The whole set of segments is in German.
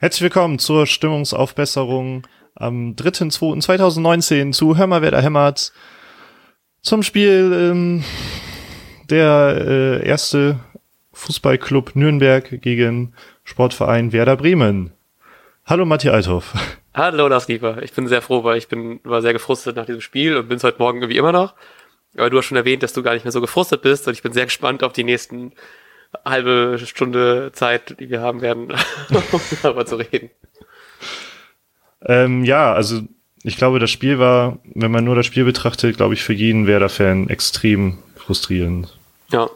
Herzlich willkommen zur Stimmungsaufbesserung am 3.2.2019 zu Hör mal, wer da hämmert. Zum Spiel ähm, der äh, erste Fußballclub Nürnberg gegen Sportverein Werder Bremen. Hallo Matthias Althoff. Hallo Lars Lieber. Ich bin sehr froh, weil ich bin, war sehr gefrustet nach diesem Spiel und bin es heute Morgen irgendwie immer noch. Aber du hast schon erwähnt, dass du gar nicht mehr so gefrustet bist und ich bin sehr gespannt auf die nächsten halbe Stunde Zeit, die wir haben werden, um darüber zu reden. Ähm, ja, also ich glaube, das Spiel war, wenn man nur das Spiel betrachtet, glaube ich, für jeden Werder-Fan extrem frustrierend. Ja,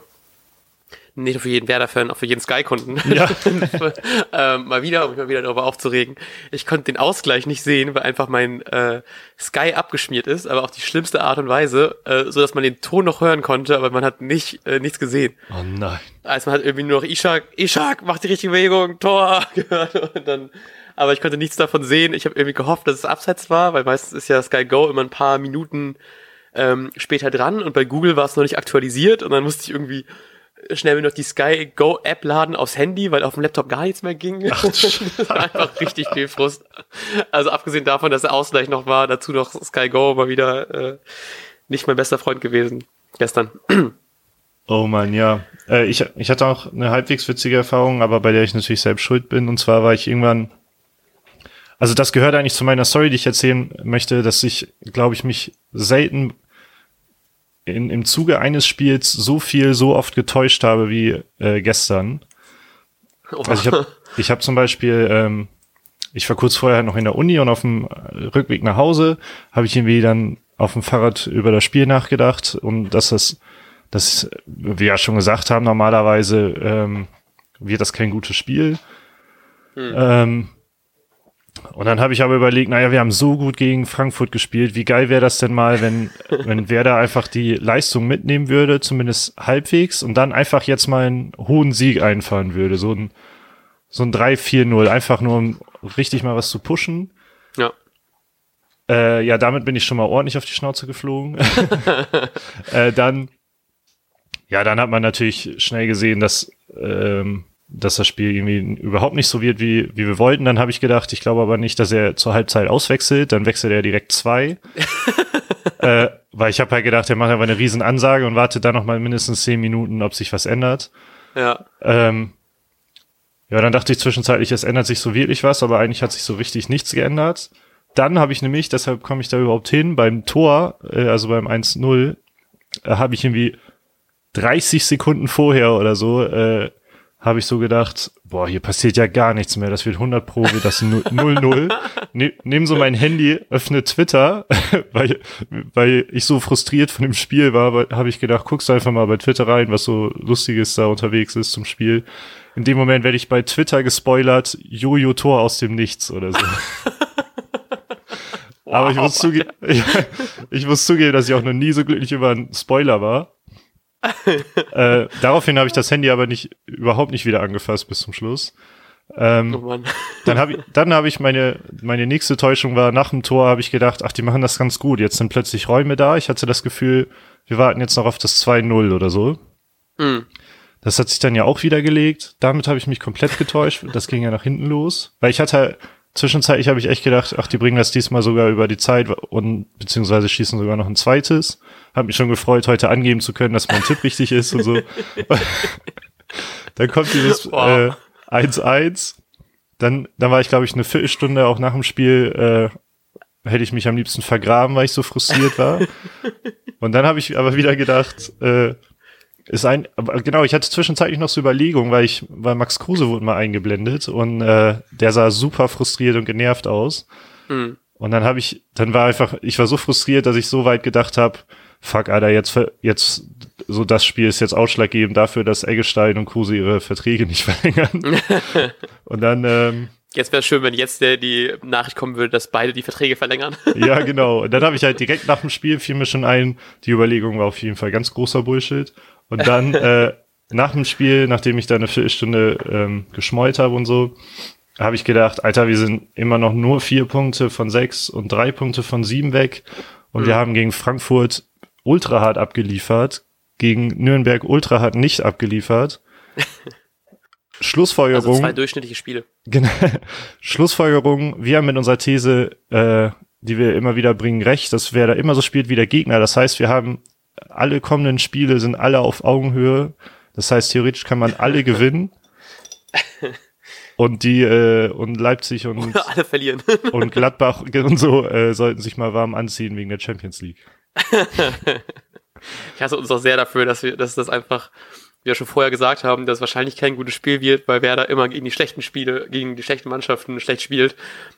nicht nur für jeden Werder-Fan, auch für jeden Sky-Kunden. Ja. ähm, mal wieder, um mich mal wieder darüber aufzuregen. Ich konnte den Ausgleich nicht sehen, weil einfach mein äh, Sky abgeschmiert ist, aber auf die schlimmste Art und Weise, äh, so dass man den Ton noch hören konnte, aber man hat nicht äh, nichts gesehen. Oh nein. Also man hat irgendwie nur noch Ishak, Ishak, macht die richtige Bewegung, Tor gehört und dann aber ich konnte nichts davon sehen. Ich habe irgendwie gehofft, dass es abseits war, weil meistens ist ja Sky Go immer ein paar Minuten ähm, später dran und bei Google war es noch nicht aktualisiert und dann musste ich irgendwie schnell noch die Sky Go App laden aufs Handy, weil auf dem Laptop gar nichts mehr ging. Ach, das war einfach richtig viel Frust. Also abgesehen davon, dass der Ausgleich noch war, dazu noch Sky Go mal wieder äh, nicht mein bester Freund gewesen gestern. Oh man, ja. Äh, ich, ich hatte auch eine halbwegs witzige Erfahrung, aber bei der ich natürlich selbst schuld bin. Und zwar war ich irgendwann, also das gehört eigentlich zu meiner Story, die ich erzählen möchte, dass ich, glaube ich, mich selten in, im Zuge eines Spiels so viel, so oft getäuscht habe wie äh, gestern. Oh. Also ich habe ich hab zum Beispiel, ähm, ich war kurz vorher noch in der Uni und auf dem Rückweg nach Hause habe ich irgendwie dann auf dem Fahrrad über das Spiel nachgedacht und dass das, das wir ja schon gesagt haben, normalerweise ähm, wird das kein gutes Spiel. Hm. Ähm, und dann habe ich aber überlegt, naja, wir haben so gut gegen Frankfurt gespielt. Wie geil wäre das denn mal, wenn, wenn Werder einfach die Leistung mitnehmen würde, zumindest halbwegs, und dann einfach jetzt mal einen hohen Sieg einfahren würde. So ein, so ein 3-4-0, einfach nur um richtig mal was zu pushen. Ja. Äh, ja, damit bin ich schon mal ordentlich auf die Schnauze geflogen. äh, dann, ja, dann hat man natürlich schnell gesehen, dass ähm, dass das Spiel irgendwie überhaupt nicht so wird, wie, wie wir wollten. Dann habe ich gedacht, ich glaube aber nicht, dass er zur Halbzeit auswechselt. Dann wechselt er direkt zwei. äh, weil ich habe halt gedacht, er macht einfach eine riesen Ansage und wartet dann noch mal mindestens zehn Minuten, ob sich was ändert. Ja. Ähm, ja, dann dachte ich zwischenzeitlich, es ändert sich so wirklich was, aber eigentlich hat sich so richtig nichts geändert. Dann habe ich nämlich, deshalb komme ich da überhaupt hin, beim Tor, äh, also beim 1-0, äh, habe ich irgendwie 30 Sekunden vorher oder so äh, habe ich so gedacht, boah, hier passiert ja gar nichts mehr. Das wird 100 Pro, wird das 0-0. ne, nehm so mein Handy, öffne Twitter, weil, weil ich so frustriert von dem Spiel war, habe ich gedacht, guckst du einfach mal bei Twitter rein, was so Lustiges da unterwegs ist zum Spiel. In dem Moment werde ich bei Twitter gespoilert, Jojo Tor aus dem Nichts oder so. Wow. Aber ich muss, zugeben, ich, ich muss zugeben, dass ich auch noch nie so glücklich über einen Spoiler war äh, daraufhin habe ich das Handy aber nicht überhaupt nicht wieder angefasst bis zum Schluss. Ähm, oh dann habe ich, dann habe ich meine meine nächste Täuschung war nach dem Tor habe ich gedacht, ach die machen das ganz gut. Jetzt sind plötzlich Räume da. Ich hatte das Gefühl, wir warten jetzt noch auf das 2-0 oder so. Mhm. Das hat sich dann ja auch wieder gelegt. Damit habe ich mich komplett getäuscht. Das ging ja nach hinten los, weil ich hatte zwischenzeitlich habe ich echt gedacht, ach die bringen das diesmal sogar über die Zeit und beziehungsweise schießen sogar noch ein zweites. Hab mich schon gefreut, heute angeben zu können, dass mein Tipp richtig ist und so. dann kommt dieses 1-1. Äh, dann, dann war ich, glaube ich, eine Viertelstunde auch nach dem Spiel, äh, hätte ich mich am liebsten vergraben, weil ich so frustriert war. und dann habe ich aber wieder gedacht, äh, ist ein, genau, ich hatte zwischenzeitlich noch so Überlegungen, weil ich, weil Max Kruse wurde mal eingeblendet und äh, der sah super frustriert und genervt aus. Mhm. Und dann habe ich, dann war einfach, ich war so frustriert, dass ich so weit gedacht habe, fuck, Alter, jetzt, jetzt, so das Spiel ist jetzt ausschlaggebend dafür, dass Eggestein und Kruse ihre Verträge nicht verlängern. und dann, ähm, Jetzt wäre es schön, wenn jetzt der, die Nachricht kommen würde, dass beide die Verträge verlängern. ja, genau. Und dann habe ich halt direkt nach dem Spiel fiel mir schon ein, die Überlegung war auf jeden Fall ganz großer Bullshit. Und dann äh, nach dem Spiel, nachdem ich da eine Viertelstunde ähm, geschmollt habe und so, habe ich gedacht, Alter, wir sind immer noch nur vier Punkte von sechs und drei Punkte von sieben weg. Und mhm. wir haben gegen Frankfurt ultra hart abgeliefert, gegen Nürnberg ultra hart nicht abgeliefert. Schlussfolgerung. Also zwei durchschnittliche Spiele. Genau. Schlussfolgerung, wir haben mit unserer These, äh, die wir immer wieder bringen, recht, dass wer da immer so spielt wie der Gegner. Das heißt, wir haben alle kommenden Spiele sind alle auf Augenhöhe. Das heißt, theoretisch kann man alle gewinnen. Und die äh, und Leipzig und Oder alle verlieren. und Gladbach und so äh, sollten sich mal warm anziehen wegen der Champions League. Ich hasse uns auch sehr dafür, dass wir, dass das einfach, wie wir schon vorher gesagt haben, dass es wahrscheinlich kein gutes Spiel wird, weil Werder immer gegen die schlechten Spiele, gegen die schlechten Mannschaften schlecht spielt.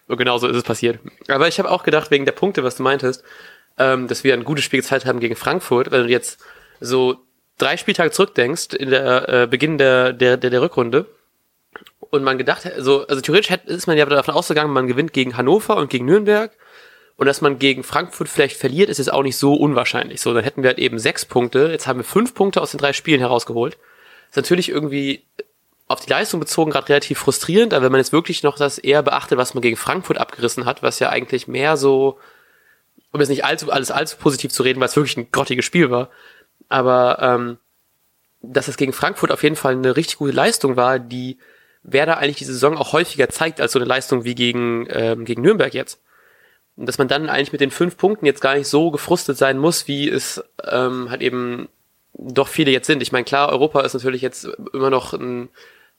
Und genauso ist es passiert. Aber ich habe auch gedacht, wegen der Punkte, was du meintest, ähm, dass wir ein gutes Spiel gezeigt haben gegen Frankfurt, wenn du jetzt so drei Spieltage zurückdenkst, in der äh, Beginn der, der, der, der Rückrunde, und man gedacht, also, also theoretisch ist man ja davon ausgegangen, man gewinnt gegen Hannover und gegen Nürnberg und dass man gegen Frankfurt vielleicht verliert, ist jetzt auch nicht so unwahrscheinlich. So, dann hätten wir halt eben sechs Punkte. Jetzt haben wir fünf Punkte aus den drei Spielen herausgeholt. Ist natürlich irgendwie auf die Leistung bezogen gerade relativ frustrierend, aber wenn man jetzt wirklich noch das eher beachtet, was man gegen Frankfurt abgerissen hat, was ja eigentlich mehr so, um jetzt nicht allzu, alles allzu positiv zu reden, weil es wirklich ein grottiges Spiel war, aber ähm, dass es gegen Frankfurt auf jeden Fall eine richtig gute Leistung war, die Werder eigentlich die Saison auch häufiger zeigt als so eine Leistung wie gegen, ähm, gegen Nürnberg jetzt. Und dass man dann eigentlich mit den fünf Punkten jetzt gar nicht so gefrustet sein muss, wie es ähm, halt eben doch viele jetzt sind. Ich meine, klar, Europa ist natürlich jetzt immer noch ein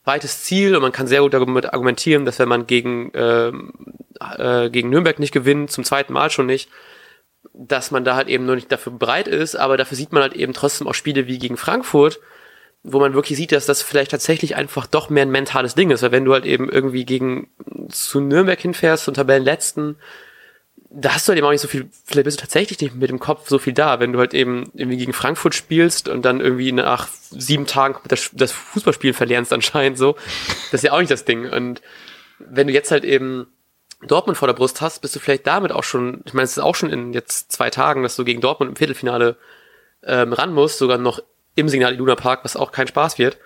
weites Ziel und man kann sehr gut damit argumentieren, dass wenn man gegen, ähm, äh, gegen Nürnberg nicht gewinnt, zum zweiten Mal schon nicht, dass man da halt eben nur nicht dafür bereit ist, aber dafür sieht man halt eben trotzdem auch Spiele wie gegen Frankfurt, wo man wirklich sieht, dass das vielleicht tatsächlich einfach doch mehr ein mentales Ding ist, weil wenn du halt eben irgendwie gegen zu Nürnberg hinfährst und Tabellenletzten, da hast du halt eben auch nicht so viel, vielleicht bist du tatsächlich nicht mit dem Kopf so viel da, wenn du halt eben irgendwie gegen Frankfurt spielst und dann irgendwie nach sieben Tagen das, Fußballspielen verlernst anscheinend so. Das ist ja auch nicht das Ding. Und wenn du jetzt halt eben Dortmund vor der Brust hast, bist du vielleicht damit auch schon, ich meine, es ist auch schon in jetzt zwei Tagen, dass du gegen Dortmund im Viertelfinale ähm, ran musst, sogar noch im Signal Iduna Park, was auch kein Spaß wird,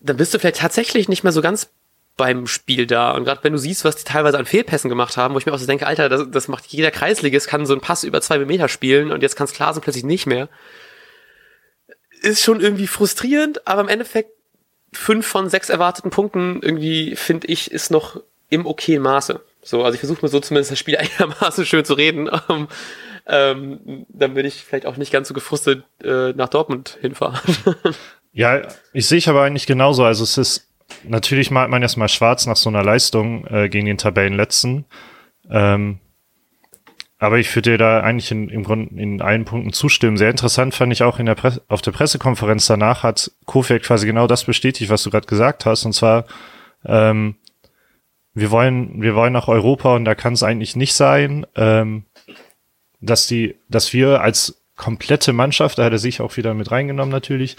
dann bist du vielleicht tatsächlich nicht mehr so ganz beim Spiel da. Und gerade wenn du siehst, was die teilweise an Fehlpässen gemacht haben, wo ich mir auch so denke, Alter, das, das macht jeder Kreisligist, kann so einen Pass über zwei Meter spielen und jetzt kann es klar sein, plötzlich nicht mehr. Ist schon irgendwie frustrierend, aber im Endeffekt fünf von sechs erwarteten Punkten irgendwie, finde ich, ist noch im okayen Maße. So, also ich versuche mir so zumindest das Spiel einigermaßen schön zu reden. Ähm, dann würde ich vielleicht auch nicht ganz so gefrustet äh, nach Dortmund hinfahren. ja, ich sehe ich aber eigentlich genauso. Also es ist, natürlich malt man erstmal schwarz nach so einer Leistung äh, gegen den Tabellenletzten. Ähm, aber ich würde dir da eigentlich in, im Grunde in allen Punkten zustimmen. Sehr interessant fand ich auch in der Pre auf der Pressekonferenz danach hat Kofeld quasi genau das bestätigt, was du gerade gesagt hast. Und zwar, ähm, wir wollen, wir wollen nach Europa und da kann es eigentlich nicht sein. Ähm, dass die, dass wir als komplette Mannschaft, da hat er sich auch wieder mit reingenommen natürlich,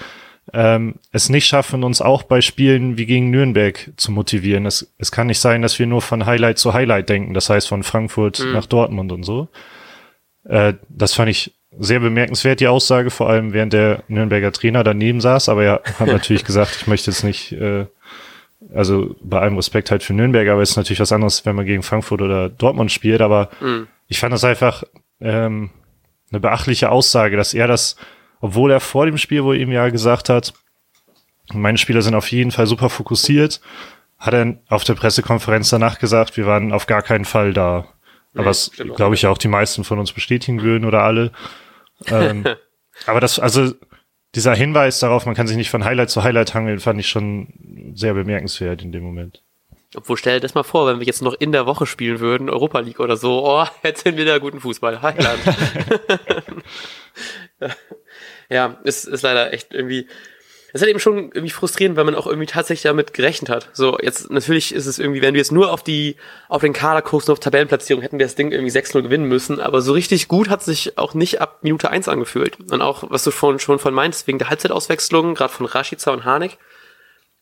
ähm, es nicht schaffen, uns auch bei Spielen wie gegen Nürnberg zu motivieren. Es, es kann nicht sein, dass wir nur von Highlight zu Highlight denken, das heißt von Frankfurt mhm. nach Dortmund und so. Äh, das fand ich sehr bemerkenswert, die Aussage, vor allem während der Nürnberger Trainer daneben saß, aber er hat natürlich gesagt, ich möchte jetzt nicht, äh, also bei allem Respekt halt für Nürnberg, aber es ist natürlich was anderes, wenn man gegen Frankfurt oder Dortmund spielt, aber mhm. ich fand das einfach ähm, eine beachtliche Aussage, dass er das, obwohl er vor dem Spiel wohl ihm ja gesagt hat, meine Spieler sind auf jeden Fall super fokussiert, hat er auf der Pressekonferenz danach gesagt, wir waren auf gar keinen Fall da. Aber das glaube ich ja auch die meisten von uns bestätigen würden oder alle. Ähm, aber das, also dieser Hinweis darauf, man kann sich nicht von Highlight zu Highlight hangeln, fand ich schon sehr bemerkenswert in dem Moment. Obwohl, stell dir das mal vor, wenn wir jetzt noch in der Woche spielen würden, Europa League oder so, oh, jetzt sind wir da guten Fußball. Highland. ja, ist, ist leider echt irgendwie, es ist halt eben schon irgendwie frustrierend, weil man auch irgendwie tatsächlich damit gerechnet hat. So, jetzt, natürlich ist es irgendwie, wenn du jetzt nur auf die, auf den Kader guckst und auf Tabellenplatzierung, hätten wir das Ding irgendwie 6-0 gewinnen müssen, aber so richtig gut hat sich auch nicht ab Minute 1 angefühlt. Und auch, was du schon, schon von meintest, wegen der Halbzeitauswechslung, gerade von Rashica und Harnik,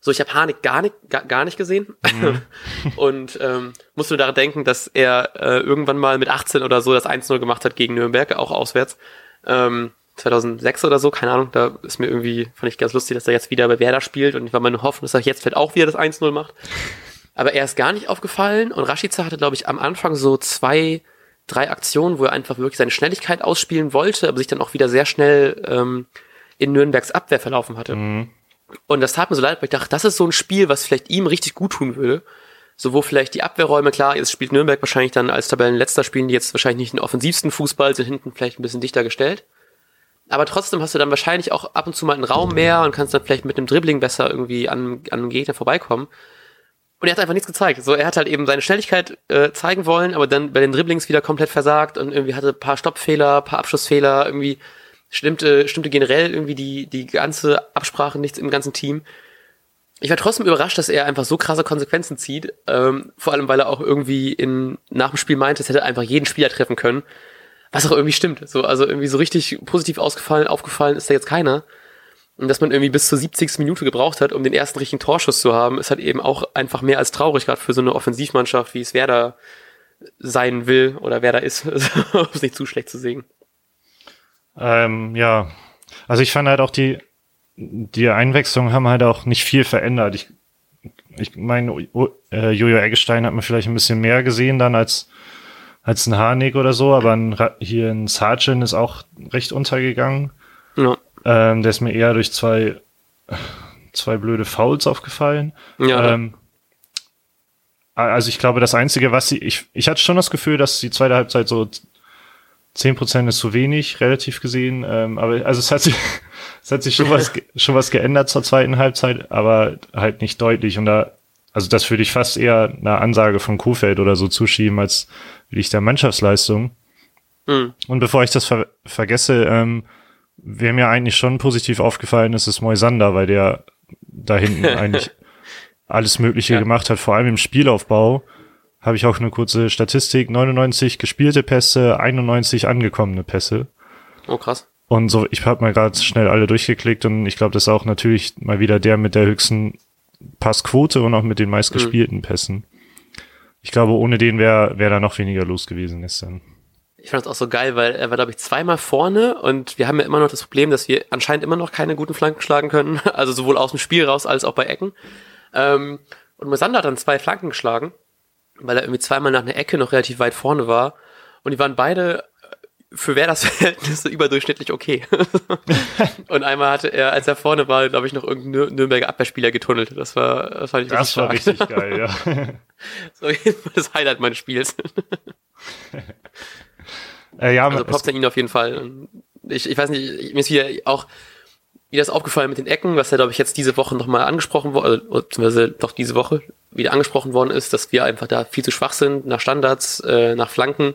so, ich habe Harnik gar nicht, gar, gar nicht gesehen mhm. und ähm, musste daran denken, dass er äh, irgendwann mal mit 18 oder so das 1-0 gemacht hat gegen Nürnberg, auch auswärts. Ähm, 2006 oder so, keine Ahnung, da ist mir irgendwie, fand ich ganz lustig, dass er jetzt wieder bei Werder spielt und ich war meine Hoffnung, dass er jetzt vielleicht auch wieder das 1-0 macht. Aber er ist gar nicht aufgefallen und Rashica hatte, glaube ich, am Anfang so zwei, drei Aktionen, wo er einfach wirklich seine Schnelligkeit ausspielen wollte, aber sich dann auch wieder sehr schnell ähm, in Nürnbergs Abwehr verlaufen hatte. Mhm. Und das tat mir so leid, weil ich dachte, das ist so ein Spiel, was vielleicht ihm richtig gut tun würde. So, wo vielleicht die Abwehrräume, klar, jetzt spielt Nürnberg wahrscheinlich dann als Tabellenletzter spielen die jetzt wahrscheinlich nicht den offensivsten Fußball, sind hinten vielleicht ein bisschen dichter gestellt. Aber trotzdem hast du dann wahrscheinlich auch ab und zu mal einen Raum mehr und kannst dann vielleicht mit einem Dribbling besser irgendwie an, an einem Gegner vorbeikommen. Und er hat einfach nichts gezeigt. So, er hat halt eben seine Schnelligkeit äh, zeigen wollen, aber dann bei den Dribblings wieder komplett versagt und irgendwie hatte ein paar Stoppfehler, paar Abschlussfehler, irgendwie stimmte, stimmte generell irgendwie die, die ganze Absprache nichts im ganzen Team. Ich war trotzdem überrascht, dass er einfach so krasse Konsequenzen zieht. Ähm, vor allem, weil er auch irgendwie in, nach dem Spiel meinte, es hätte einfach jeden Spieler treffen können. Was auch irgendwie stimmt. So, also irgendwie so richtig positiv ausgefallen, aufgefallen ist da jetzt keiner. Und dass man irgendwie bis zur 70. Minute gebraucht hat, um den ersten richtigen Torschuss zu haben, ist halt eben auch einfach mehr als traurig, gerade für so eine Offensivmannschaft, wie es Werder sein will oder wer da ist, um es nicht zu schlecht zu sehen. Ähm, ja, also ich fand halt auch die, die Einwechslungen haben halt auch nicht viel verändert. Ich, ich meine, äh, Jojo Eggestein hat man vielleicht ein bisschen mehr gesehen dann als als ein Harnik oder so, aber ein, hier ein Sargent ist auch recht untergegangen. Ja. Ähm, der ist mir eher durch zwei, zwei blöde Fouls aufgefallen. Ja. Ähm, also ich glaube, das Einzige, was sie, ich, ich hatte schon das Gefühl, dass die zweite Halbzeit so zehn Prozent ist zu wenig, relativ gesehen. Ähm, aber also es hat sich, es hat sich schon was, schon was geändert zur zweiten Halbzeit, aber halt nicht deutlich. Und da, also das würde ich fast eher einer Ansage von Kuhfeld oder so zuschieben, als will ich der Mannschaftsleistung. Mhm. Und bevor ich das ver vergesse, ähm, wer mir eigentlich schon positiv aufgefallen ist, ist Moisander, weil der da hinten eigentlich alles Mögliche ja. gemacht hat, vor allem im Spielaufbau. Habe ich auch eine kurze Statistik. 99 gespielte Pässe, 91 angekommene Pässe. Oh, krass. Und so, ich habe mal gerade schnell alle durchgeklickt und ich glaube, das ist auch natürlich mal wieder der mit der höchsten Passquote und auch mit den meistgespielten mhm. Pässen. Ich glaube, ohne den wäre wär da noch weniger los gewesen gestern. Ich fand das auch so geil, weil er war, glaube ich, zweimal vorne und wir haben ja immer noch das Problem, dass wir anscheinend immer noch keine guten Flanken schlagen können. Also sowohl aus dem Spiel raus als auch bei Ecken. Ähm, und Mosander hat dann zwei Flanken geschlagen, weil er irgendwie zweimal nach einer Ecke noch relativ weit vorne war. Und die waren beide für wer das Verhältnis überdurchschnittlich okay. und einmal hatte er, als er vorne war, glaube ich, noch irgendein Nürnberger Abwehrspieler getunnelt. Das war, das fand ich Das war richtig geil, ja. so das Highlight meines Spiels. äh, ja, also Props an ihn auf jeden Fall. Ich, ich weiß nicht, mir ist wieder auch wieder ist aufgefallen mit den Ecken, was ja, glaube ich, jetzt diese Woche nochmal angesprochen wurde, oder beziehungsweise doch diese Woche wieder angesprochen worden ist, dass wir einfach da viel zu schwach sind nach Standards, äh, nach Flanken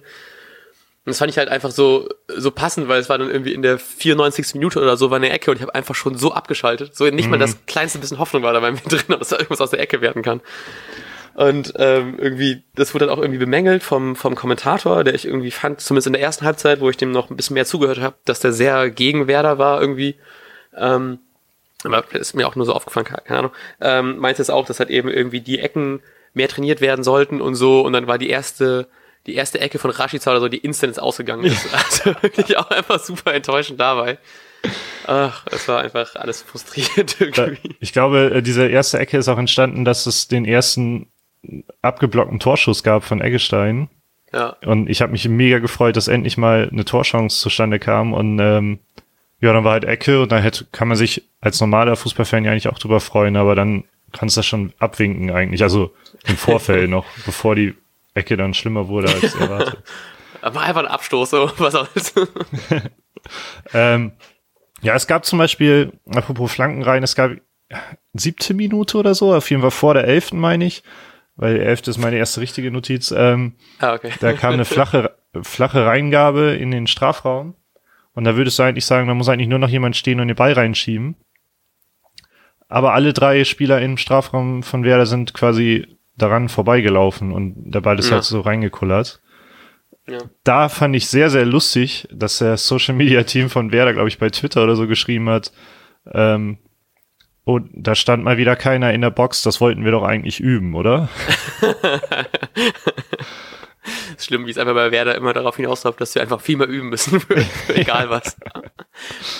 und das fand ich halt einfach so, so passend, weil es war dann irgendwie in der 94. Minute oder so war eine Ecke und ich habe einfach schon so abgeschaltet. So nicht mhm. mal das kleinste bisschen Hoffnung war da bei mir drin, dass da irgendwas aus der Ecke werden kann. Und ähm, irgendwie, das wurde dann auch irgendwie bemängelt vom, vom Kommentator, der ich irgendwie fand, zumindest in der ersten Halbzeit, wo ich dem noch ein bisschen mehr zugehört habe, dass der sehr gegen Werder war irgendwie. Ähm, aber ist mir auch nur so aufgefallen, keine Ahnung. Ähm, meinte es auch, dass halt eben irgendwie die Ecken mehr trainiert werden sollten und so. Und dann war die erste die erste Ecke von Rashica oder so, die instant ausgegangen ist. Also wirklich auch einfach super enttäuschend dabei. Ach, es war einfach alles frustriert irgendwie. Ich glaube, äh, diese erste Ecke ist auch entstanden, dass es den ersten abgeblockten Torschuss gab von Eggestein. Ja. Und ich habe mich mega gefreut, dass endlich mal eine Torchance zustande kam. Und ähm, ja, dann war halt Ecke und dann hätte, kann man sich als normaler Fußballfan ja eigentlich auch drüber freuen, aber dann kannst du das schon abwinken eigentlich. Also im Vorfeld noch, bevor die Ecke dann schlimmer wurde als erwartet. War einfach ein Abstoß, so was auch ähm, ja, es gab zum Beispiel, apropos Flanken rein, es gab siebte Minute oder so, auf jeden Fall vor der elften, meine ich, weil elfte ist meine erste richtige Notiz. Ähm, ah, okay. Da kam eine flache, flache Reingabe in den Strafraum. Und da würdest du eigentlich sagen, da muss eigentlich nur noch jemand stehen und den Ball reinschieben. Aber alle drei Spieler im Strafraum von Werder sind quasi daran vorbeigelaufen und der Ball ist ja. halt so reingekullert. Ja. Da fand ich sehr, sehr lustig, dass der Social Media Team von Werder, glaube ich, bei Twitter oder so geschrieben hat, ähm, oh, da stand mal wieder keiner in der Box, das wollten wir doch eigentlich üben, oder? schlimm, wie es einfach bei Werder immer darauf hinausläuft, dass wir einfach viel mehr üben müssen, für, egal was.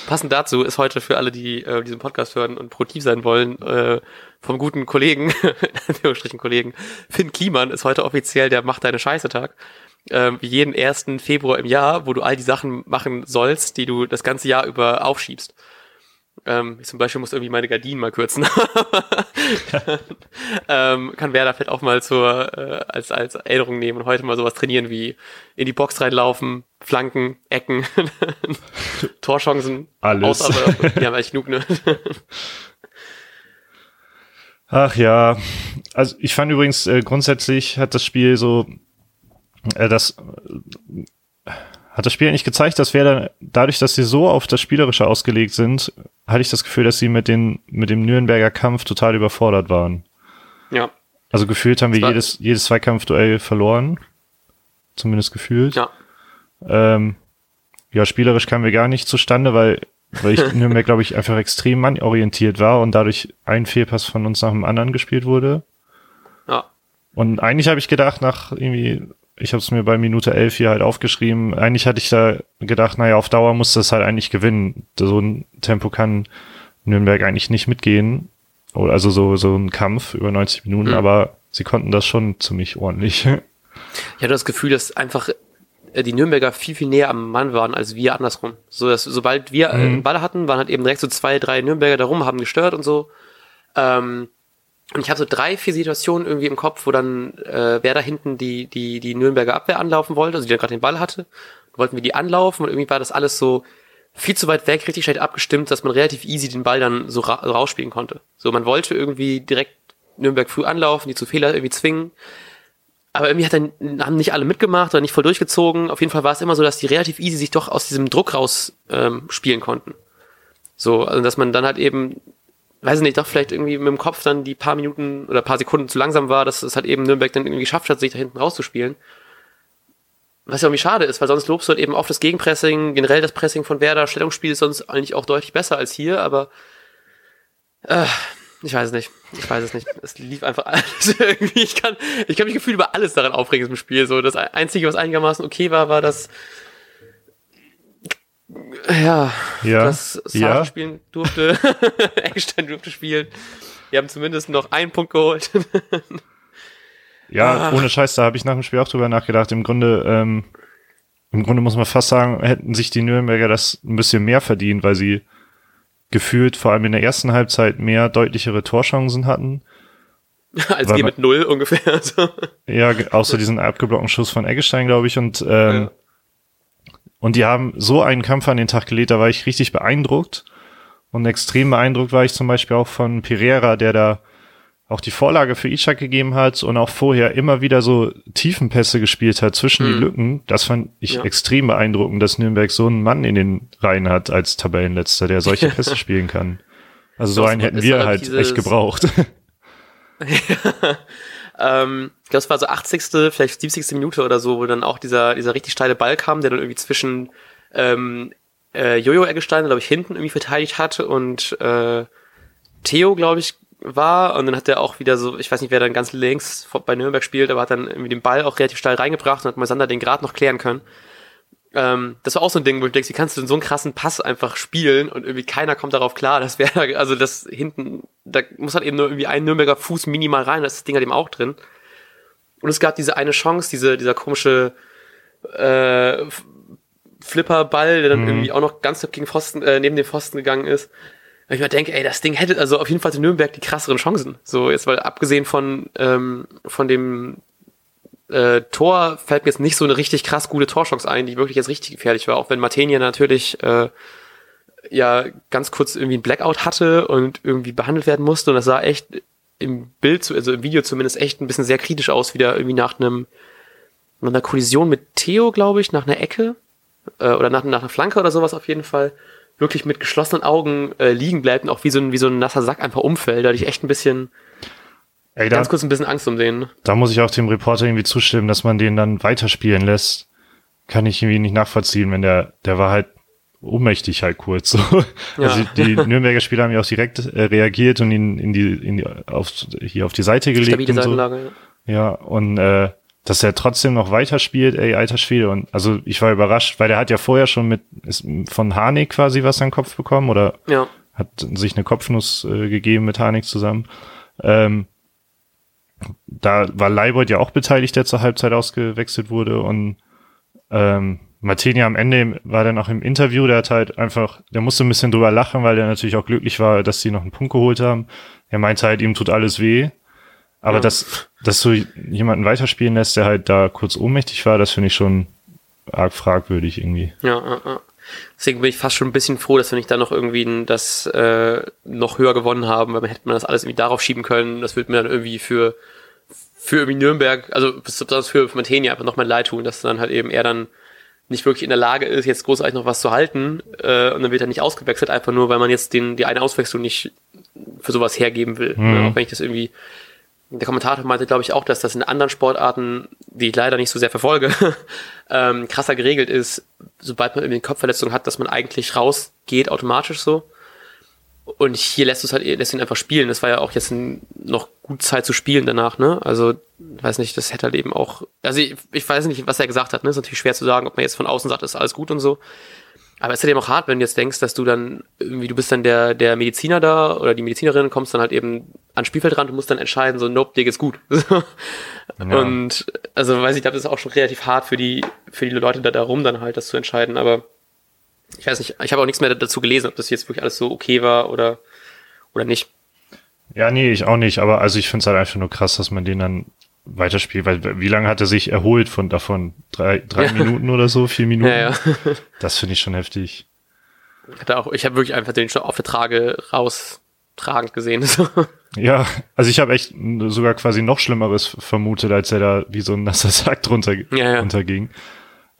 Passend dazu ist heute für alle, die äh, diesen Podcast hören und produktiv sein wollen, äh, vom guten Kollegen, in Kollegen, Finn Kliman ist heute offiziell der Macht deine Scheiße-Tag. Ähm, wie jeden ersten Februar im Jahr, wo du all die Sachen machen sollst, die du das ganze Jahr über aufschiebst. Ähm, ich zum Beispiel muss irgendwie meine Gardinen mal kürzen. ähm, kann Werder vielleicht auch mal zur, äh, als, als Erinnerung nehmen und heute mal sowas trainieren wie in die Box reinlaufen, Flanken, Ecken, Torchancen. Alles. Aus, aber die haben eigentlich genug, ne? Ach ja, also ich fand übrigens äh, grundsätzlich hat das Spiel so, äh, das hat das Spiel eigentlich gezeigt, dass Werder dadurch, dass sie so auf das Spielerische ausgelegt sind, hatte ich das Gefühl, dass sie mit, den, mit dem Nürnberger Kampf total überfordert waren. Ja. Also gefühlt haben wir jedes, jedes Zweikampfduell verloren. Zumindest gefühlt. Ja. Ähm, ja, spielerisch kamen wir gar nicht zustande, weil, weil ich Nürnberg, glaube ich, einfach extrem mannorientiert war und dadurch ein Fehlpass von uns nach dem anderen gespielt wurde. Ja. Und eigentlich habe ich gedacht, nach irgendwie ich habe es mir bei Minute 11 hier halt aufgeschrieben. Eigentlich hatte ich da gedacht, naja, auf Dauer muss das halt eigentlich gewinnen. So ein Tempo kann Nürnberg eigentlich nicht mitgehen. Also so, so ein Kampf über 90 Minuten, mhm. aber sie konnten das schon ziemlich ordentlich. Ich hatte das Gefühl, dass einfach äh, die Nürnberger viel, viel näher am Mann waren als wir andersrum. So, dass sobald wir äh, mhm. einen Ball hatten, waren halt eben direkt so zwei, drei Nürnberger darum, haben gestört und so. Ähm, und ich habe so drei, vier Situationen irgendwie im Kopf, wo dann äh, wer da hinten die, die, die Nürnberger Abwehr anlaufen wollte, also die da gerade den Ball hatte. Wollten wir die anlaufen und irgendwie war das alles so viel zu weit weg, richtig schlecht abgestimmt, dass man relativ easy den Ball dann so ra rausspielen konnte. So, man wollte irgendwie direkt Nürnberg früh anlaufen, die zu Fehler irgendwie zwingen. Aber irgendwie hat dann, haben nicht alle mitgemacht oder nicht voll durchgezogen. Auf jeden Fall war es immer so, dass die relativ easy sich doch aus diesem Druck raus ähm, spielen konnten. So, also dass man dann halt eben weiß nicht, doch vielleicht irgendwie mit dem Kopf dann die paar Minuten oder paar Sekunden zu langsam war, dass es halt eben Nürnberg dann irgendwie geschafft hat, sich da hinten rauszuspielen. Was ja irgendwie schade ist, weil sonst lobst du halt eben auf das Gegenpressing, generell das Pressing von Werder, Stellungsspiel ist sonst eigentlich auch deutlich besser als hier, aber äh, ich weiß es nicht. Ich weiß es nicht. Es lief einfach alles irgendwie. Ich kann, ich kann mich gefühlt über alles daran aufregen im Spiel. So, das Einzige, was einigermaßen okay war, war das ja, ja. dass Sarge ja. spielen durfte, Eckstein durfte spielen. Wir haben zumindest noch einen Punkt geholt. ja, ah. ohne Scheiß, da habe ich nach dem Spiel auch drüber nachgedacht. Im Grunde, ähm, im Grunde muss man fast sagen, hätten sich die Nürnberger das ein bisschen mehr verdient, weil sie gefühlt vor allem in der ersten Halbzeit mehr deutlichere Torchancen hatten. Als wir mit null ungefähr. So. Ja, außer diesen abgeblockten Schuss von Eggestein, glaube ich. Und ähm, ja. Und die haben so einen Kampf an den Tag gelegt, da war ich richtig beeindruckt. Und extrem beeindruckt war ich zum Beispiel auch von Pereira, der da auch die Vorlage für Ishak gegeben hat und auch vorher immer wieder so Tiefenpässe gespielt hat zwischen mhm. die Lücken. Das fand ich ja. extrem beeindruckend, dass Nürnberg so einen Mann in den Reihen hat als Tabellenletzter, der solche Pässe spielen kann. Also so einen hätten wir halt echt gebraucht. Ähm, ich glaube, es war so 80., vielleicht 70. Minute oder so, wo dann auch dieser, dieser richtig steile Ball kam, der dann irgendwie zwischen ähm, äh, Jojo Eggestein, glaube ich, hinten irgendwie verteidigt hatte und äh, Theo, glaube ich, war. Und dann hat er auch wieder so, ich weiß nicht, wer dann ganz links bei Nürnberg spielt, aber hat dann irgendwie den Ball auch relativ steil reingebracht und hat Moisander den gerade noch klären können. Ähm, das war auch so ein Ding, wo ich denke, wie kannst du denn so einen krassen Pass einfach spielen und irgendwie keiner kommt darauf klar, dass wäre, also das hinten, da muss halt eben nur irgendwie ein Nürnberger Fuß minimal rein, da ist das Ding halt eben auch drin. Und es gab diese eine Chance, diese, dieser komische äh, Flipperball, der dann mhm. irgendwie auch noch ganz gegen Pfosten, äh, neben den Pfosten gegangen ist. Und ich mir denke, ey, das Ding hätte also auf jeden Fall in Nürnberg die krasseren Chancen. So, jetzt weil abgesehen von, ähm, von dem äh, Tor fällt mir jetzt nicht so eine richtig krass gute Torchance ein, die wirklich jetzt richtig gefährlich war, auch wenn Martenia natürlich äh, ja ganz kurz irgendwie ein Blackout hatte und irgendwie behandelt werden musste. Und das sah echt im Bild, also im Video zumindest echt ein bisschen sehr kritisch aus, wieder irgendwie nach einem nach einer Kollision mit Theo, glaube ich, nach einer Ecke äh, oder nach, nach einer Flanke oder sowas auf jeden Fall wirklich mit geschlossenen Augen äh, liegen bleibt und auch wie so ein wie so ein nasser Sack einfach umfällt, da hatte ich echt ein bisschen Ey, Ganz kurz ein bisschen Angst um den. Da muss ich auch dem Reporter irgendwie zustimmen, dass man den dann weiterspielen lässt. Kann ich irgendwie nicht nachvollziehen, wenn der, der war halt ohnmächtig halt kurz. So. Ja. Also die, die Nürnberger Spieler haben ja auch direkt äh, reagiert und ihn in die, in die auf, hier auf die Seite gelegt. Stabile und so. ja. ja, und äh, dass er trotzdem noch weiterspielt, ey, alter Schwede. Und also ich war überrascht, weil der hat ja vorher schon mit ist von Harnik quasi was an den Kopf bekommen oder ja. hat sich eine Kopfnuss äh, gegeben mit Harnik zusammen. Ähm, da war Leibold ja auch beteiligt, der zur Halbzeit ausgewechselt wurde und ähm, Martini am Ende war dann auch im Interview, der hat halt einfach, der musste ein bisschen drüber lachen, weil der natürlich auch glücklich war, dass sie noch einen Punkt geholt haben. Er meinte halt, ihm tut alles weh. Aber ja. dass, dass du jemanden weiterspielen lässt, der halt da kurz ohnmächtig war, das finde ich schon arg fragwürdig irgendwie. Ja, ja, ja. Deswegen bin ich fast schon ein bisschen froh, dass wir nicht da noch irgendwie das äh, noch höher gewonnen haben, weil man hätte man das alles irgendwie darauf schieben können. Das würde mir dann irgendwie für für irgendwie Nürnberg, also besonders für, Mantenia einfach nochmal leid tun, dass dann halt eben er dann nicht wirklich in der Lage ist, jetzt großartig noch was zu halten äh, und dann wird er nicht ausgewechselt, einfach nur, weil man jetzt den, die eine Auswechslung nicht für sowas hergeben will. Mhm. Ne? Auch wenn ich das irgendwie der Kommentator meinte, glaube ich, auch, dass das in anderen Sportarten, die ich leider nicht so sehr verfolge, ähm, krasser geregelt ist, sobald man irgendwie eine Kopfverletzung hat, dass man eigentlich rausgeht, automatisch so. Und hier lässt es halt, lässt ihn einfach spielen. Das war ja auch jetzt noch gut Zeit zu spielen danach, ne? Also, weiß nicht, das hätte halt eben auch, also ich, ich weiß nicht, was er gesagt hat, ne? Ist natürlich schwer zu sagen, ob man jetzt von außen sagt, ist alles gut und so. Aber es ist halt eben auch hart, wenn du jetzt denkst, dass du dann irgendwie, du bist dann der, der Mediziner da oder die Medizinerin, kommst dann halt eben ans Spielfeld ran, du musst dann entscheiden, so, nope, dir geht's gut. ja. Und, also, weiß ich, ich glaube, das ist auch schon relativ hart für die, für die Leute da darum dann halt, das zu entscheiden, aber, ich weiß nicht, ich habe auch nichts mehr dazu gelesen, ob das jetzt wirklich alles so okay war oder, oder nicht. Ja, nee, ich auch nicht, aber also ich finde es halt einfach nur krass, dass man den dann weiterspielt, weil wie lange hat er sich erholt von davon? Drei, drei ja. Minuten oder so, vier Minuten? Ja, ja. das finde ich schon heftig. Ich auch, ich habe wirklich einfach den schon auf der Trage raustragend gesehen. ja, also ich habe echt sogar quasi noch Schlimmeres vermutet, als er da wie so ein nasser Sack drunter ja, ja. runterging.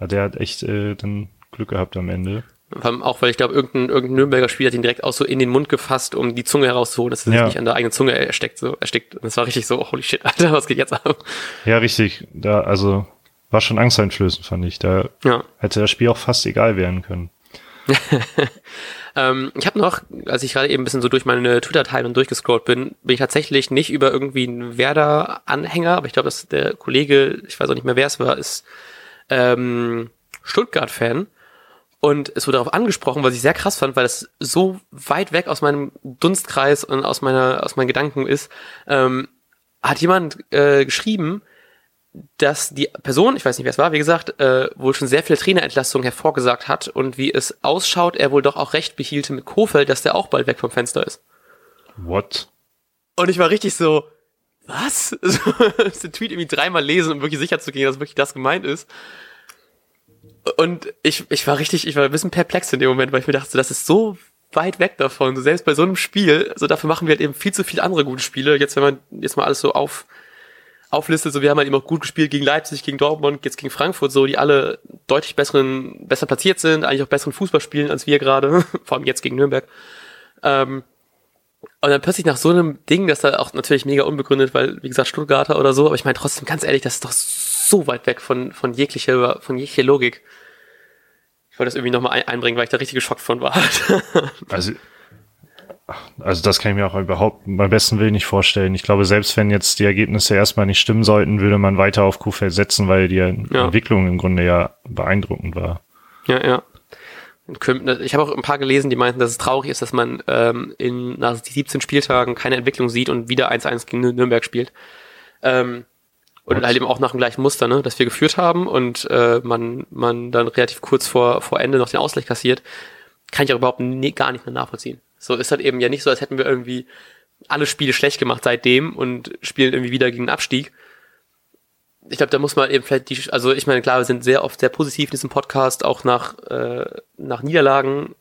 Der hat echt äh, dann Glück gehabt am Ende. Auch weil ich glaube, irgendein, irgendein Nürnberger Spieler hat ihn direkt auch so in den Mund gefasst, um die Zunge herauszuholen, dass er ja. sich nicht an der eigenen Zunge ersteckt. So, erstickt. Und das war richtig so, holy shit, Alter, was geht jetzt ab? Ja, richtig. Da, also war schon angsteinflößend, fand ich. Da ja. hätte das Spiel auch fast egal werden können. ähm, ich habe noch, als ich gerade eben ein bisschen so durch meine Twitter-Timeline durchgescrollt bin, bin ich tatsächlich nicht über irgendwie einen Werder-Anhänger, aber ich glaube, dass der Kollege, ich weiß auch nicht mehr, wer es war, ist ähm, Stuttgart-Fan und es wurde darauf angesprochen, was ich sehr krass fand, weil es so weit weg aus meinem Dunstkreis und aus meiner, aus meinen Gedanken ist, ähm, hat jemand äh, geschrieben, dass die Person, ich weiß nicht, wer es war, wie gesagt, äh, wohl schon sehr viele Trainerentlastungen hervorgesagt hat und wie es ausschaut, er wohl doch auch recht behielte mit Kofeld, dass der auch bald weg vom Fenster ist. What? Und ich war richtig so, was? den Tweet irgendwie dreimal lesen, um wirklich sicher zu gehen, dass wirklich das gemeint ist. Und ich, ich war richtig, ich war ein bisschen perplex in dem Moment, weil ich mir dachte, das ist so weit weg davon. Selbst bei so einem Spiel, also dafür machen wir halt eben viel zu viele andere gute Spiele. Jetzt, wenn man jetzt mal alles so auf, auflistet, so wir haben halt eben auch gut gespielt gegen Leipzig, gegen Dortmund, jetzt gegen Frankfurt, so, die alle deutlich besseren, besser platziert sind, eigentlich auch besseren Fußball spielen als wir gerade, vor allem jetzt gegen Nürnberg. Ähm, und dann plötzlich nach so einem Ding, das da auch natürlich mega unbegründet, weil, wie gesagt, Stuttgarter oder so, aber ich meine trotzdem, ganz ehrlich, das ist doch so weit weg von, von jeglicher, von jeglicher Logik. Ich wollte das irgendwie nochmal ein, einbringen, weil ich da richtig geschockt von war. also, also das kann ich mir auch überhaupt beim besten Willen nicht vorstellen. Ich glaube, selbst wenn jetzt die Ergebnisse erstmal nicht stimmen sollten, würde man weiter auf Kuhfeld setzen, weil die ja. Entwicklung im Grunde ja beeindruckend war. Ja, ja. Ich habe auch ein paar gelesen, die meinten, dass es traurig ist, dass man ähm, in, nach 17 Spieltagen keine Entwicklung sieht und wieder 1-1 gegen Nürnberg spielt. Ähm, und halt eben auch nach dem gleichen Muster, ne, dass wir geführt haben und äh, man, man dann relativ kurz vor, vor Ende noch den Ausgleich kassiert, kann ich auch überhaupt nie, gar nicht mehr nachvollziehen. So ist halt eben ja nicht so, als hätten wir irgendwie alle Spiele schlecht gemacht seitdem und spielen irgendwie wieder gegen den Abstieg. Ich glaube, da muss man eben vielleicht die, also ich meine, klar, wir sind sehr oft sehr positiv in diesem Podcast, auch nach, äh, nach Niederlagen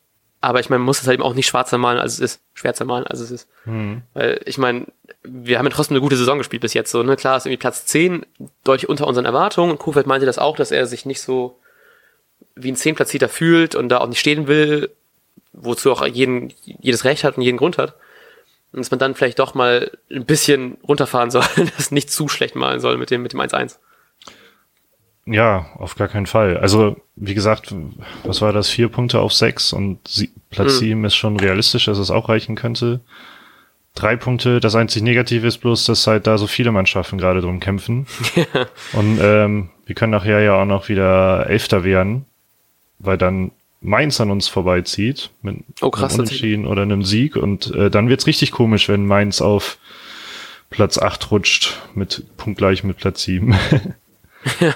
aber ich meine, man muss es halt eben auch nicht schwarzer malen, als es ist, schwärzer malen, als es ist. Mhm. Weil ich meine, wir haben ja trotzdem eine gute Saison gespielt bis jetzt. So, ne? Klar ist irgendwie Platz 10 deutlich unter unseren Erwartungen. Und Kofeld meinte das auch, dass er sich nicht so wie ein Zehnplatzierter fühlt und da auch nicht stehen will, wozu auch jeden, jedes Recht hat und jeden Grund hat. Und dass man dann vielleicht doch mal ein bisschen runterfahren soll, das nicht zu schlecht malen soll mit dem, mit dem 1-1. Ja, auf gar keinen Fall. Also, wie gesagt, was war das? Vier Punkte auf sechs und sie, Platz hm. sieben ist schon realistisch, dass es auch reichen könnte. Drei Punkte, das einzig Negative ist bloß, dass halt da so viele Mannschaften gerade drum kämpfen. Ja. Und ähm, wir können nachher ja auch noch wieder Elfter werden, weil dann Mainz an uns vorbeizieht mit oh, krass, einem Unentschieden oder einem Sieg und äh, dann wird's richtig komisch, wenn Mainz auf Platz acht rutscht mit punktgleich mit Platz sieben. ja,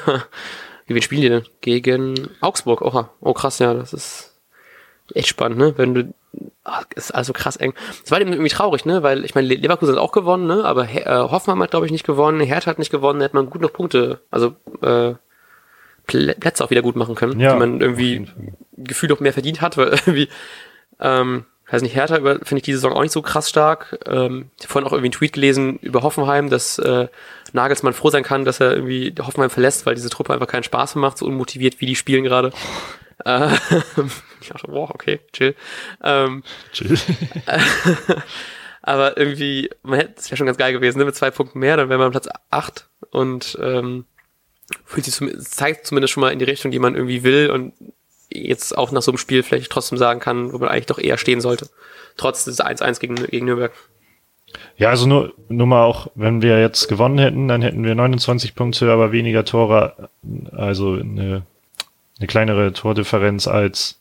wen spielen die denn? Gegen Augsburg. Oha. Oh krass, ja, das ist echt spannend, ne? Wenn du ach, ist also krass eng. Es war eben irgendwie traurig, ne? Weil ich meine, Leverkusen hat auch gewonnen, ne? Aber äh, Hoffmann hat, glaube ich, nicht gewonnen, Hertha hat nicht gewonnen, da hätte man gut noch Punkte, also äh, Plätze auch wieder gut machen können, Ja, die man irgendwie gefühlt auch mehr verdient hat, weil irgendwie, ähm, weiß nicht, Hertha finde ich die Saison auch nicht so krass stark. Ähm, ich habe vorhin auch irgendwie einen Tweet gelesen über Hoffenheim, dass äh, Nagelsmann froh sein kann, dass er irgendwie Hoffenheim verlässt, weil diese Truppe einfach keinen Spaß mehr macht, so unmotiviert wie die spielen gerade. Äh, ich dachte, wow, okay, chill. Ähm, Chill. aber irgendwie, man hätte, es wäre schon ganz geil gewesen, ne? mit zwei Punkten mehr, dann wäre man am Platz 8 und ähm, fühlt sich zum, zeigt zumindest schon mal in die Richtung, die man irgendwie will und jetzt auch nach so einem Spiel vielleicht trotzdem sagen kann, wo man eigentlich doch eher stehen sollte. Trotz des 1-1 gegen, gegen Nürnberg. Ja, also nur, nur mal auch, wenn wir jetzt gewonnen hätten, dann hätten wir 29 Punkte, aber weniger Tore, also eine, eine kleinere Tordifferenz als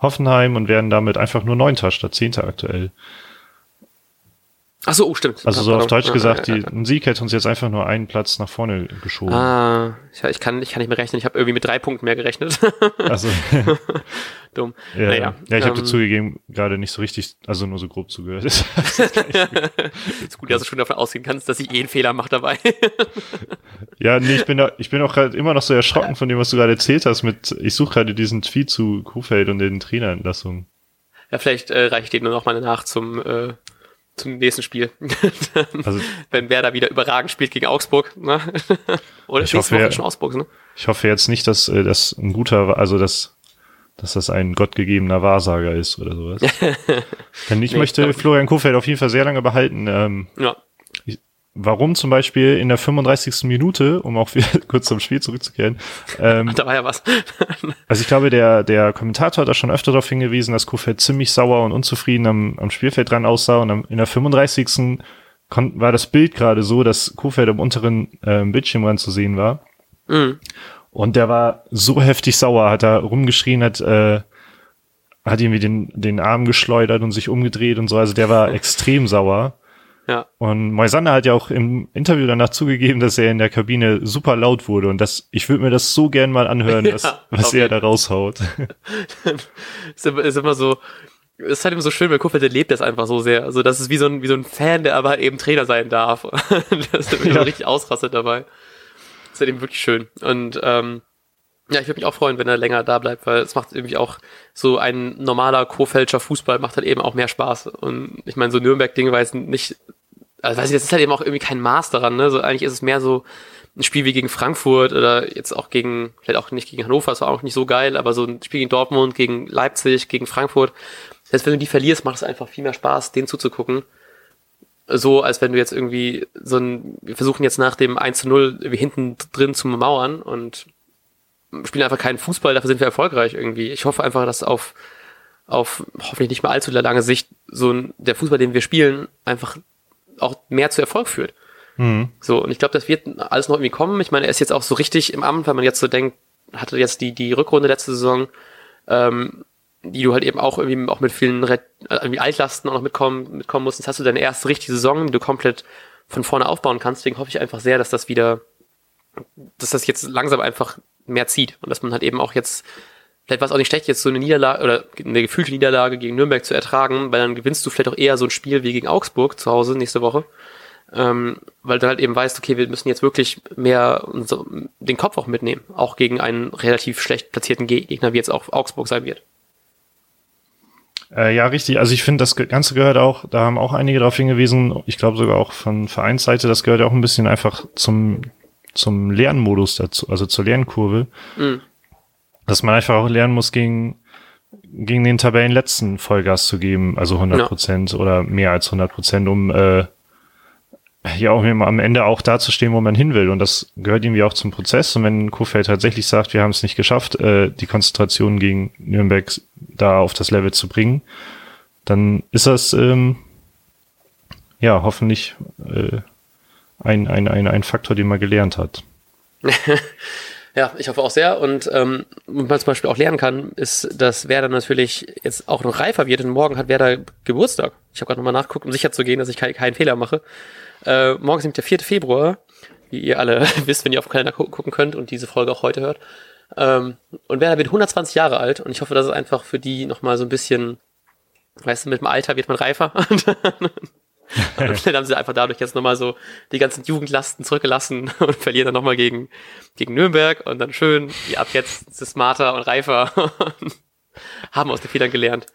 Hoffenheim und wären damit einfach nur Neunter statt Zehnter aktuell. Ach so, oh, stimmt. Also so auf. Deutsch gesagt, ja, die, ein Sieg hätte uns jetzt einfach nur einen Platz nach vorne geschoben. Ah, ich, ich, kann, ich kann nicht mehr rechnen. Ich habe irgendwie mit drei Punkten mehr gerechnet. Also, Dumm. ja, Naja, ja ich habe ähm, zugegeben, gerade nicht so richtig, also nur so grob zugehört. ist gut, dass du schon davon ausgehen kannst, dass ich eh einen Fehler mache dabei. ja, nee, ich bin da, ich bin auch gerade immer noch so erschrocken von dem, was du gerade erzählt hast mit, ich suche gerade diesen Tweet zu Kuhfeld und den Trainerentlassungen. ja, vielleicht äh, reiche ich dir nur noch mal nach zum, äh, zum nächsten Spiel. Also- Wenn Werder wieder überragend spielt gegen Augsburg. Ne? Oder Ich hoffe, Woche schon Augsburg, ne? Ich hoffe jetzt nicht, dass äh, das ein guter, also dass, dass das ein gottgegebener Wahrsager ist oder sowas. Denn ich Nee, möchte ich Florian Kuhfeld auf jeden Fall sehr lange behalten. Ähm, Ja. Warum zum Beispiel in der 35. Minute, um auch wieder kurz zum Spiel zurückzukehren, ähm, Da war ja was. also ich glaube, der, der Kommentator hat da schon öfter darauf hingewiesen, dass Kuhfeld ziemlich sauer und unzufrieden am, am Spielfeld dran aussah und am, in der 35. Kon war das Bild gerade so, dass Kuhfeld am unteren ähm, Bildschirmrand zu sehen war. Mhm. Und der war so heftig sauer, hat da rumgeschrien, hat, äh, hat irgendwie den, den Arm geschleudert und sich umgedreht und so. Also der war extrem sauer. Ja. Und Moisander hat ja auch im Interview danach zugegeben, dass er in der Kabine super laut wurde. Und das, ich würde mir das so gern mal anhören, was, Ja, was auf er da raushaut. ist, immer, ist immer so, ist halt immer so schön, weil Kuffel, der lebt das einfach so sehr. Also das ist wie so ein, wie so ein Fan, der aber eben Trainer sein darf. das ist Ja. richtig ausrastet dabei. Das ist halt eben wirklich schön. Und ähm, ja, ich würde mich auch freuen, wenn er länger da bleibt, weil es macht irgendwie auch so ein normaler Kofelscher Fußball macht halt eben auch mehr Spaß. Und ich meine, so Nürnberg-Ding war jetzt nicht, also weiß ich, das ist halt eben auch irgendwie kein Maß daran, ne? So eigentlich ist es mehr so ein Spiel wie gegen Frankfurt oder jetzt auch gegen, vielleicht auch nicht gegen Hannover, das war auch nicht so geil, aber so ein Spiel gegen Dortmund, gegen Leipzig, gegen Frankfurt. Selbst wenn du die verlierst, macht es einfach viel mehr Spaß, denen zuzugucken. So, als wenn du jetzt irgendwie so ein, wir versuchen jetzt nach dem 1 zu 0 irgendwie hinten drin zu mauern und spielen einfach keinen Fußball, dafür sind wir erfolgreich irgendwie. Ich hoffe einfach, dass auf, auf hoffentlich nicht mehr allzu lange Sicht so ein, der Fußball, den wir spielen, einfach auch mehr zu Erfolg führt. Mhm. So, und ich glaube, das wird alles noch irgendwie kommen. Ich meine, er ist jetzt auch so richtig im Amt, wenn man jetzt so denkt, hatte jetzt die, die Rückrunde letzte Saison, ähm, die du halt eben auch irgendwie auch mit vielen Re äh, irgendwie Altlasten auch noch mitkommen, mitkommen musst. Jetzt hast du deine erste richtige Saison, die du komplett von vorne aufbauen kannst. Deswegen hoffe ich einfach sehr, dass das wieder, dass das jetzt langsam einfach mehr zieht und dass man halt eben auch jetzt, vielleicht war es auch nicht schlecht, jetzt so eine Niederlage oder eine gefühlte Niederlage gegen Nürnberg zu ertragen, weil dann gewinnst du vielleicht auch eher so ein Spiel wie gegen Augsburg zu Hause nächste Woche ähm, weil du halt eben weißt, okay, wir müssen jetzt wirklich mehr unser, den Kopf auch mitnehmen, auch gegen einen relativ schlecht platzierten Ge- Gegner, wie jetzt auch Augsburg sein wird. Äh, ja, richtig. Also ich finde, das Ganze gehört auch, da haben auch einige darauf hingewiesen, ich glaube sogar auch von Vereinsseite, das gehört ja auch ein bisschen einfach zum, zum Lernmodus dazu, also zur Lernkurve. Mhm. Dass man einfach auch lernen muss, gegen, gegen den Tabellenletzten Vollgas zu geben, also 100 Prozent oder mehr als 100 Prozent, um äh, ja auch am Ende auch dazustehen, wo man hin will. Und das gehört irgendwie auch zum Prozess. Und wenn Kofeld tatsächlich sagt, wir haben es nicht geschafft, äh, die Konzentration gegen Nürnberg da auf das Level zu bringen, dann ist das ähm, ja hoffentlich äh, ein, ein, ein, ein Faktor, den man gelernt hat. Ja, ich hoffe auch sehr. Und ähm, was man zum Beispiel auch lernen kann, ist, dass Werder natürlich jetzt auch noch reifer wird. Und morgen hat Werder Geburtstag. Ich habe gerade nochmal nachgeguckt, um sicher zu gehen, dass ich kein, keinen Fehler mache. Äh, morgen ist nämlich der 4. Februar. wie ihr alle wisst, wenn ihr auf den Kalender gu gucken könnt und diese Folge auch heute hört. Ähm, und Werder wird 120 Jahre alt und ich hoffe, dass es einfach für die nochmal so ein bisschen, weißt du, mit dem Alter wird man reifer. und dann haben sie einfach dadurch jetzt nochmal so die ganzen Jugendlasten zurückgelassen und verlieren dann nochmal gegen, gegen Nürnberg und dann schön, wie ab jetzt ist es smarter und reifer und haben aus den Fehlern gelernt.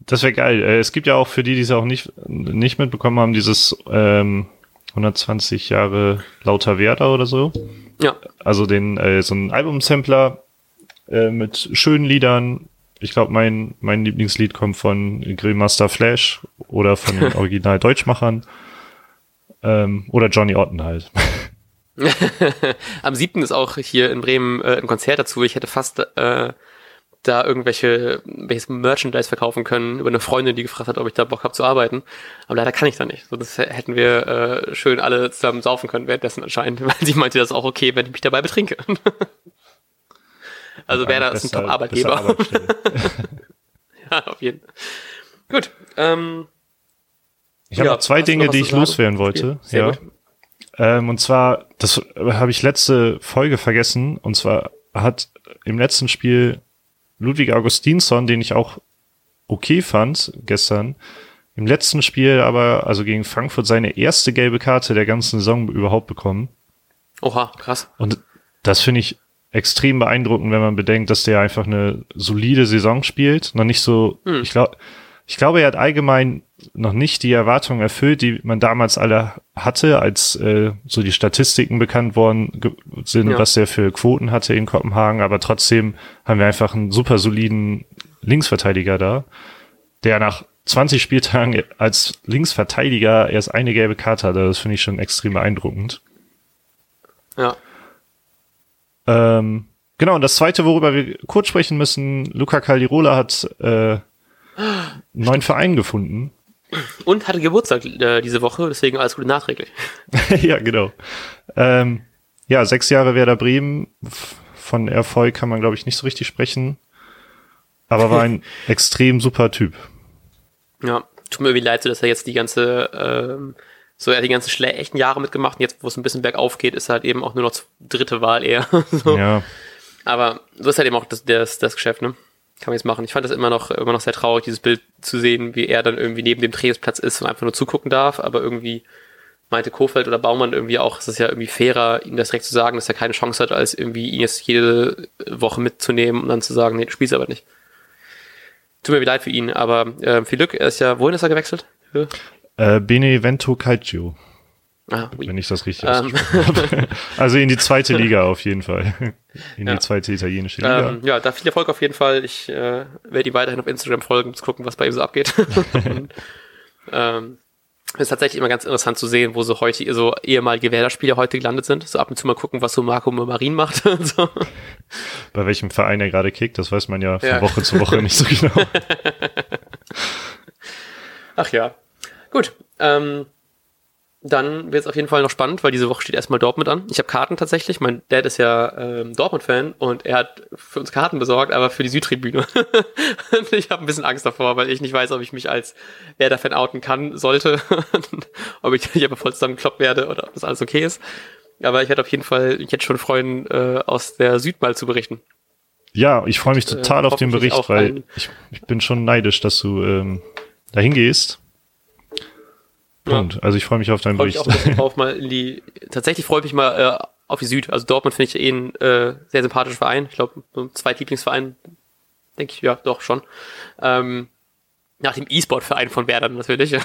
Das wäre geil. Äh, Es gibt ja auch für die, die es auch nicht, nicht mitbekommen haben, dieses ähm, 120 Jahre lauter Werder oder so. Ja, Also den äh, so ein Albumsampler äh, mit schönen Liedern. Ich glaube, mein mein Lieblingslied kommt von Grillmaster Flash oder von den Original Deutschmachern ähm, oder Johnny Otten halt. Am 7. ist auch hier in Bremen äh, ein Konzert dazu. Ich hätte fast äh, da irgendwelche welches Merchandise verkaufen können über eine Freundin, die gefragt hat, ob ich da Bock habe zu arbeiten. Aber leider kann ich da nicht. So, das hätten wir äh, schön alle zusammen saufen können währenddessen anscheinend, weil sie meinte, das ist auch okay, wenn ich mich dabei betrinke. Also Werder ist ein Top-Arbeitgeber. ja, auf jeden Fall. Gut. Ähm, Ich habe Ja, noch zwei Dinge, noch die ich loswerden wollte. Sehr ja. gut. Ähm, und zwar, das habe ich letzte Folge vergessen. Und zwar hat im letzten Spiel Ludwig Augustinsson, den ich auch okay fand gestern, im letzten Spiel aber, also gegen Frankfurt, seine erste gelbe Karte der ganzen Saison überhaupt bekommen. oha, krass. Und das finde ich extrem beeindruckend, wenn man bedenkt, dass der einfach eine solide Saison spielt. Noch nicht so, Hm. ich glaube, ich glaube, er hat allgemein noch nicht die Erwartungen erfüllt, die man damals alle hatte, als äh, so die Statistiken bekannt worden sind, Ja. was er für Quoten hatte in Kopenhagen. Aber trotzdem haben wir einfach einen super soliden Linksverteidiger da, der nach 20 Spieltagen als Linksverteidiger erst eine gelbe Karte hatte. Das finde ich schon extrem beeindruckend. Ja. Ähm, genau, und das zweite, worüber wir kurz sprechen müssen, Luca Caldirola hat äh, einen neuen Verein gefunden. Und hatte Geburtstag äh, diese Woche, deswegen alles Gute nachträglich. ja, genau. Ähm, ja, sechs Jahre Werder Bremen. Von Erfolg kann man, glaube ich, nicht so richtig sprechen. Aber war ein extrem super Typ. Ja, tut mir irgendwie leid, so dass er jetzt die ganze, ähm, so er hat die ganzen schlechten Jahre mitgemacht und jetzt, wo es ein bisschen bergauf geht, ist er halt eben auch nur noch dritte Wahl eher. so. Ja, Aber so ist halt eben auch das, das, das Geschäft, ne? Kann man jetzt machen. Ich fand das immer noch, immer noch sehr traurig, dieses Bild zu sehen, wie er dann irgendwie neben dem Trainingsplatz ist und einfach nur zugucken darf, aber irgendwie meinte Kofeld oder Baumann irgendwie auch, es ist ja irgendwie fairer, ihm das direkt zu sagen, dass er keine Chance hat, als irgendwie ihn jetzt jede Woche mitzunehmen und dann zu sagen, nee, du spielst aber nicht. Tut mir leid für ihn, aber äh, viel Glück, er ist ja, wohin ist er gewechselt? Äh, Benevento Calcio, Ah, oui. wenn ich das richtig Ähm, habe. Also in die zweite Liga auf jeden Fall. In Ja. die zweite italienische Liga. Ähm, ja, da viel Erfolg auf jeden Fall. Ich äh, werde ihm weiterhin auf Instagram folgen, um zu gucken, was bei ihm so abgeht. Und, ähm, es ist tatsächlich immer ganz interessant zu sehen, wo so heute so ehemalige Werder-Spieler heute gelandet sind. So ab und zu mal gucken, was so Marco Marin macht. und so. Bei welchem Verein er gerade kickt, das weiß man ja von Ja. Woche zu Woche nicht so genau. Ach ja. Gut. Ähm, dann wird es auf jeden Fall noch spannend, weil diese Woche steht erstmal Dortmund an. Ich habe Karten tatsächlich. Mein Dad ist ja ähm, Dortmund-Fan und er hat für uns Karten besorgt, aber für die Südtribüne. und ich habe ein bisschen Angst davor, weil ich nicht weiß, ob ich mich als Werder-Fan outen kann, sollte. ob ich nicht aber voll zusammengekloppt werde oder ob das alles okay ist. Aber ich werde auf jeden Fall mich jetzt schon freuen, äh, aus der Süd mal zu berichten. Ja, ich freue mich total äh, auf den Bericht, weil ich, ich bin schon neidisch, dass du ähm, dahin gehst. Punkt. Also ich freue mich auf deinen mich Bericht. auch bisschen drauf, mal in die. Tatsächlich freue ich mich mal äh, auf die Süd. Also Dortmund finde ich eh ein äh, sehr sympathischer Verein. Ich glaube, Zweitlieblingsverein, denke ich, ja, doch schon. Ähm, nach dem E-Sport-Verein von Werder natürlich.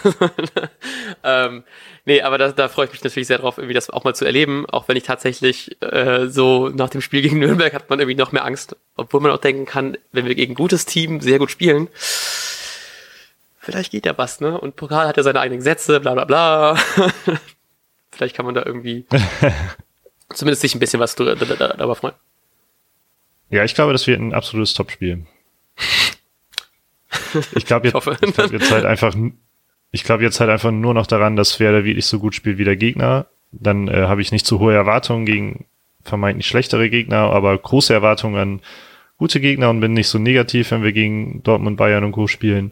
ähm, nee, aber da, da freue ich mich natürlich sehr drauf, irgendwie das auch mal zu erleben. Auch wenn ich tatsächlich äh, so nach dem Spiel gegen Nürnberg hat man irgendwie noch mehr Angst. Obwohl man auch denken kann, wenn wir gegen ein gutes Team sehr gut spielen, vielleicht geht ja was, ne? Und Pokal hat ja seine eigenen Gesetze, bla bla bla. vielleicht kann man da irgendwie zumindest sich ein bisschen was darüber freuen. Ja, ich glaube, das wird ein absolutes Topspiel. Ich glaube jetzt, ich glaube jetzt halt einfach, ich glaube jetzt halt einfach nur noch daran, dass Werder wirklich so gut spielt wie der Gegner. Dann äh, habe ich nicht zu hohe Erwartungen gegen vermeintlich schlechtere Gegner, aber große Erwartungen an gute Gegner und bin nicht so negativ, wenn wir gegen Dortmund, Bayern und Co. spielen.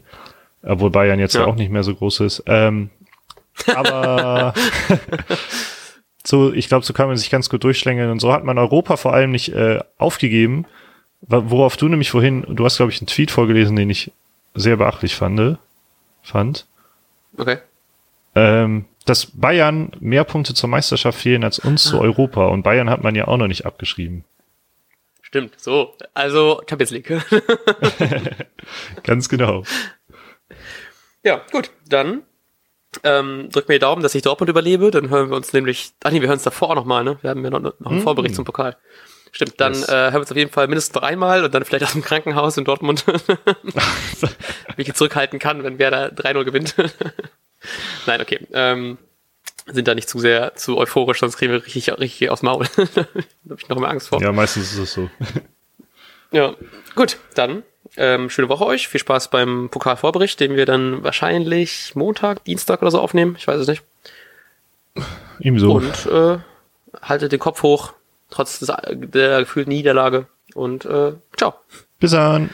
Obwohl Bayern jetzt ja, Ja. auch nicht mehr so groß ist. Ähm, aber so, ich glaube, so kann man sich ganz gut durchschlängeln und so hat man Europa vor allem nicht äh, aufgegeben, worauf du nämlich vorhin, du hast, glaube ich, einen Tweet vorgelesen, den ich sehr beachtlich fand. fand. Okay. Ähm, dass Bayern mehr Punkte zur Meisterschaft fehlen als uns zu Europa. Und Bayern hat man ja auch noch nicht abgeschrieben. Stimmt, so. Also Champions League. Ganz genau. Ja, gut, dann ähm, drück mir die Daumen, dass ich Dortmund überlebe. Dann hören wir uns nämlich. Ach nee, wir hören uns davor auch nochmal, ne? Wir haben ja noch, noch einen mm. Vorbericht zum Pokal. Stimmt, dann yes. äh, hören wir uns auf jeden Fall mindestens dreimal und dann vielleicht aus dem Krankenhaus in Dortmund. Wie ich zurückhalten kann, wenn wer da 3-0 gewinnt. Nein, okay. Ähm, sind da nicht zu sehr zu euphorisch, sonst kriegen wir richtig, richtig aufs Maul. da habe ich noch immer Angst vor. Ja, meistens ist es so. ja, gut, dann ähm, schöne Woche euch. Viel Spaß beim Pokalvorbericht, den wir dann wahrscheinlich Montag, Dienstag oder so aufnehmen. Ich weiß es nicht. Ebenso. Und äh, haltet den Kopf hoch, trotz des, der gefühlten Niederlage. Und äh, ciao. Bis dann.